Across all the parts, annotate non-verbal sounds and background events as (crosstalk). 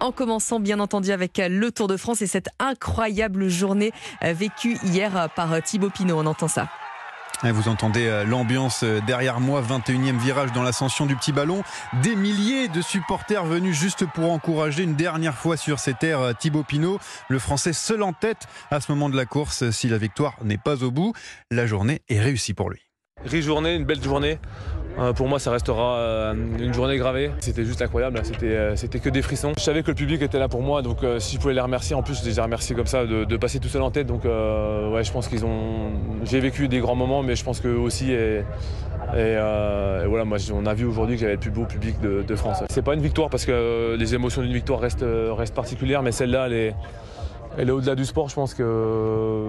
En commençant bien entendu avec le Tour de France et cette incroyable journée vécue hier par Thibaut Pinot. On entend ça. Vous entendez euh, l'ambiance euh, derrière moi, 21e virage dans l'ascension du petit ballon. Des milliers de supporters venus juste pour encourager une dernière fois sur ces terres euh, Thibaut Pinot, le Français seul en tête à ce moment de la course. Si la victoire n'est pas au bout, la journée est réussie pour lui. Riche journée, une belle journée. Euh, pour moi, ça restera euh, une journée gravée. C'était juste incroyable. Euh, c'était, que des frissons. Je savais que le public était là pour moi, donc si je pouvais les remercier, en plus, je les ai remerciés comme ça de, passer tout seul en tête. Donc, ouais, je pense qu'ils ont. J'ai vécu des grands moments, mais je pense qu'eux aussi. Et, voilà, moi, on a vu aujourd'hui que j'avais le plus beau public de, de France. C'est pas une victoire parce que les émotions d'une victoire restent, restent particulières, mais celle-là, elle est et là, au-delà du sport, je pense que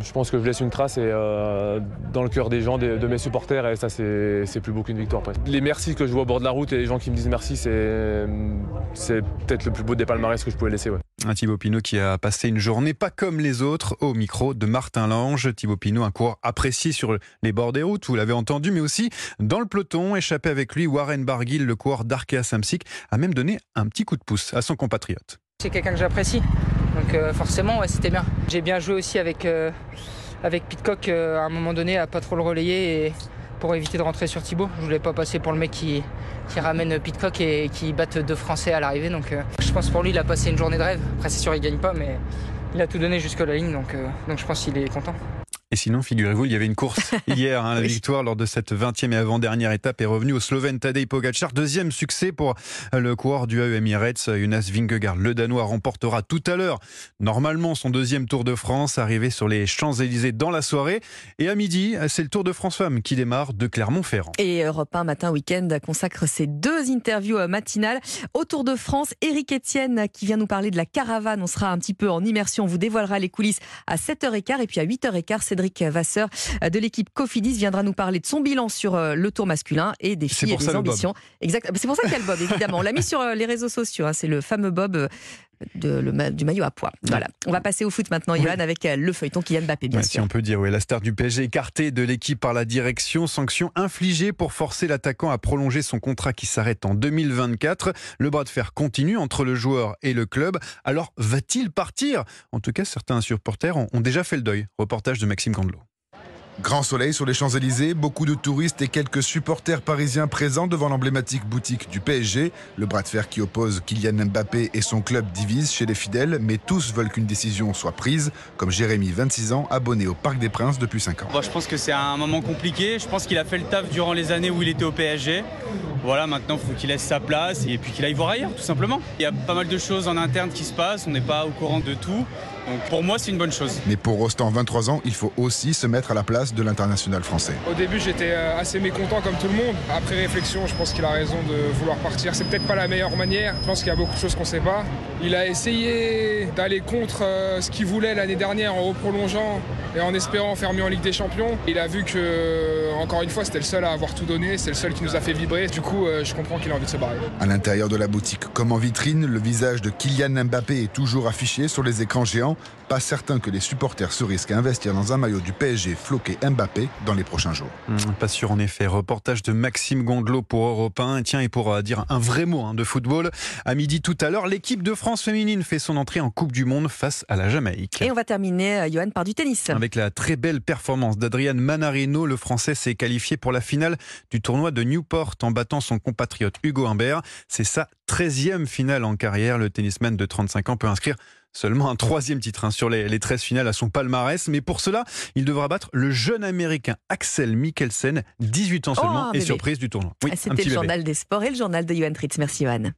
je pense que je laisse une trace et, euh, dans le cœur des gens, de, mes supporters, et ça, c'est plus beau qu'une victoire. Les merci que je vois au bord de la route et les gens qui me disent merci, c'est peut-être le plus beau des palmarès que je pouvais laisser. Un Thibaut Pinot qui a passé une journée pas comme les autres au micro de Martin Lange. Thibaut Pinot, un coureur apprécié sur les bords des routes, vous l'avez entendu, mais aussi dans le peloton. Échappé avec lui, Warren Barguil, le coureur d'Arkea Samsic, a même donné un petit coup de pouce à son compatriote. C'est quelqu'un que j'apprécie. Donc euh, forcément, c'était bien. J'ai bien joué aussi avec, euh, Pitcock euh, à un moment donné à pas trop le relayer pour éviter de rentrer sur Thibaut. Je voulais pas passer pour le mec qui, ramène Pitcock et qui batte deux Français à l'arrivée. Donc je pense pour lui, il a passé une journée de rêve. Après, c'est sûr, il gagne pas, mais il a tout donné jusqu'à la ligne. Donc je pense qu'il est content. Et sinon, figurez-vous, il y avait une course (laughs) hier. Hein, la victoire lors de cette 20e et avant-dernière étape est revenue au Slovène Tadej Pogacar. Deuxième succès pour le coureur du AE Emirates. Jonas Vingegaard, le Danois, remportera tout à l'heure, normalement, son deuxième Tour de France, arrivé sur les Champs-Élysées dans la soirée. Et à midi, c'est le Tour de France Femmes qui démarre de Clermont-Ferrand. Et Europe 1 matin, week-end, consacre ses deux interviews matinales au Tour de France. Éric Etienne qui vient nous parler de la caravane. On sera un petit peu en immersion. On vous dévoilera les coulisses à 7h15 et puis à 8h15, Cédric Vasseur euh, de l'équipe Cofidis viendra nous parler de son bilan sur euh, le tour masculin et des filles et des ambitions. Exact. C'est pour ça qu'il y a le Bob, évidemment. On l'a mis sur euh, les réseaux sociaux. Hein. C'est le fameux Bob de, du maillot à poids. Voilà. On va passer au foot maintenant, Johan, avec le feuilleton Kylian Mbappé, bien sûr. Si on peut dire, oui, la star du PSG écartée de l'équipe par la direction. Sanction infligée pour forcer l'attaquant à prolonger son contrat qui s'arrête en 2024. Le bras de fer continue entre le joueur et le club. Alors, va-t-il partir? En tout cas, certains supporters ont, ont déjà fait le deuil. Reportage de Maxime Candelot. Grand soleil sur les Champs-Élysées, beaucoup de touristes et quelques supporters parisiens présents devant l'emblématique boutique du PSG. Le bras de fer qui oppose Kylian Mbappé et son club divise chez les fidèles, mais tous veulent qu'une décision soit prise, comme Jérémy, 26 ans, abonné au Parc des Princes depuis 5 ans. je pense que c'est un moment compliqué. Je pense qu'il a fait le taf durant les années où il était au PSG. Voilà, maintenant, il faut qu'il laisse sa place et puis qu'il aille voir ailleurs, tout simplement. Il y a pas mal de choses en interne qui se passent, on n'est pas au courant de tout. Donc pour moi, c'est une bonne chose. Mais pour Rostand, 23 ans, il faut aussi se mettre à la place de l'international français. Au début, j'étais euh, assez mécontent comme tout le monde. Après réflexion, je pense qu'il a raison de vouloir partir. C'est peut-être pas la meilleure manière. Je pense qu'il y a beaucoup de choses qu'on ne sait pas. Il a essayé d'aller contre euh, ce qu'il voulait l'année dernière en reprolongeant et en espérant faire mieux en Ligue des Champions. Il a vu que, euh, encore une fois, c'était le seul à avoir tout donné. C'est le seul qui nous a fait vibrer. Du coup, je comprends qu'il a envie de se barrer. À l'intérieur de la boutique, comme en vitrine, le visage de Kylian Mbappé est toujours affiché sur les écrans géants. Pas certain que les supporters se risquent à investir dans un maillot du PSG floqué Mbappé dans les prochains jours. Hmm, pas sûr en effet. Reportage de Maxime Gondelot pour Europe 1. Tiens, et pour euh, dire un vrai mot hein, de football, à midi tout à l'heure, l'équipe de France féminine fait son entrée en Coupe du Monde face à la Jamaïque. Et on va terminer, euh, Johan, par du tennis. Avec la très belle performance d'Adrian Manarino, le Français s'est qualifié pour la finale du tournoi de Newport en battant son compatriote Hugo Humbert. C'est sa 13e finale en carrière. Le tennisman de 35 ans peut inscrire Seulement un troisième titre hein, sur les, les 13 finales à son palmarès. Mais pour cela, il devra battre le jeune américain Axel Mikkelsen, 18 ans seulement, et surprise du tournoi. C'était le journal des sports et le journal de Johan Tritz. Merci Johan.